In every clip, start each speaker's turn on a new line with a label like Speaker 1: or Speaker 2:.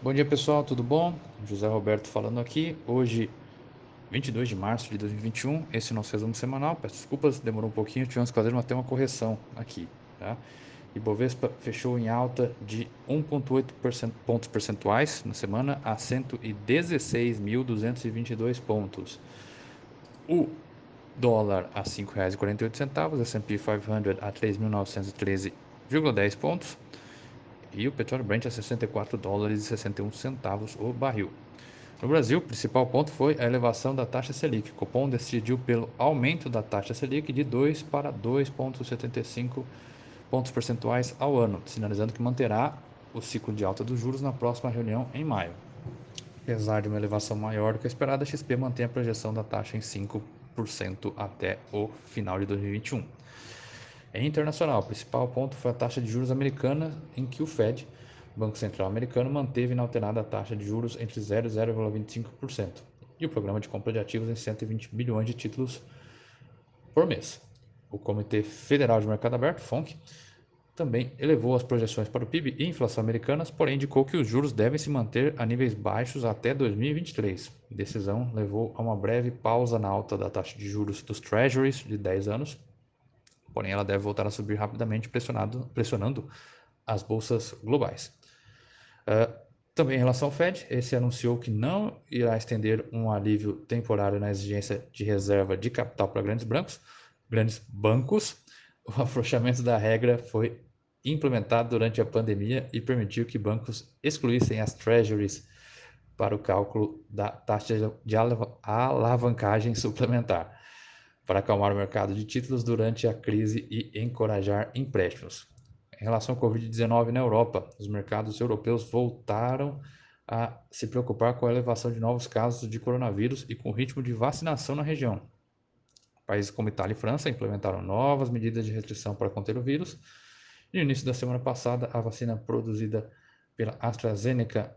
Speaker 1: Bom dia pessoal, tudo bom? José Roberto falando aqui. Hoje, 22 de março de 2021, esse é o nosso resumo semanal. Peço desculpas, demorou um pouquinho, tivemos que fazer até uma correção aqui. Tá? Ibovespa fechou em alta de 1,8 pontos percentuais na semana a 116.222 pontos. O dólar a R$ 5,48, S&P 500 a 3.913,10 pontos e o petróleo Brent a 64 dólares e 61 centavos o barril. No Brasil, o principal ponto foi a elevação da taxa Selic. O Copom decidiu pelo aumento da taxa Selic de 2 para 2,75 pontos percentuais ao ano, sinalizando que manterá o ciclo de alta dos juros na próxima reunião em maio. Apesar de uma elevação maior do que a esperada, a XP mantém a projeção da taxa em 5% até o final de 2021. Em internacional, o principal ponto foi a taxa de juros americana, em que o Fed, Banco Central Americano, manteve inalterada a taxa de juros entre 0 e 0,25%, e o programa de compra de ativos em 120 bilhões de títulos por mês. O Comitê Federal de Mercado Aberto, FONC, também elevou as projeções para o PIB e inflação americanas, porém indicou que os juros devem se manter a níveis baixos até 2023. A decisão levou a uma breve pausa na alta da taxa de juros dos Treasuries de 10 anos porém ela deve voltar a subir rapidamente, pressionando as bolsas globais. Uh, também em relação ao Fed, esse anunciou que não irá estender um alívio temporário na exigência de reserva de capital para grandes bancos. Grandes bancos. O afrouxamento da regra foi implementado durante a pandemia e permitiu que bancos excluíssem as treasuries para o cálculo da taxa de alavancagem suplementar para acalmar o mercado de títulos durante a crise e encorajar empréstimos. Em relação ao Covid-19 na Europa, os mercados europeus voltaram a se preocupar com a elevação de novos casos de coronavírus e com o ritmo de vacinação na região. Países como Itália e França implementaram novas medidas de restrição para conter o vírus. No início da semana passada, a vacina produzida pela AstraZeneca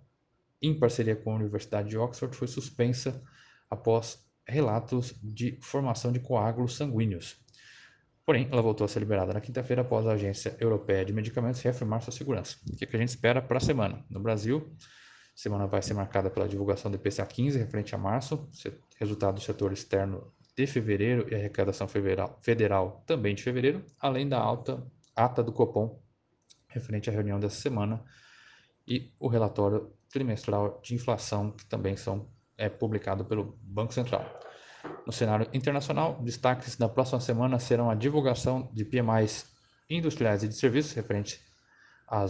Speaker 1: em parceria com a Universidade de Oxford foi suspensa após relatos de formação de coágulos sanguíneos. Porém, ela voltou a ser liberada na quinta-feira após a Agência Europeia de Medicamentos reafirmar sua segurança. O que, é que a gente espera para a semana? No Brasil, semana vai ser marcada pela divulgação do IPCA 15 referente a março, resultado do setor externo de fevereiro e arrecadação federal, federal também de fevereiro, além da alta ata do Copom referente à reunião dessa semana e o relatório trimestral de inflação que também são é publicado pelo Banco Central. No cenário internacional, destaques da próxima semana serão a divulgação de PMIs industriais e de serviços referente a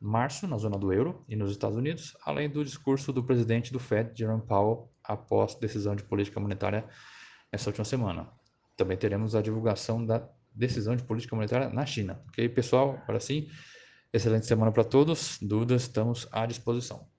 Speaker 1: março na zona do euro e nos Estados Unidos, além do discurso do presidente do Fed, Jerome Powell, após decisão de política monetária essa última semana. Também teremos a divulgação da decisão de política monetária na China. Ok, pessoal? Agora sim, excelente semana para todos. Dúvidas, estamos à disposição.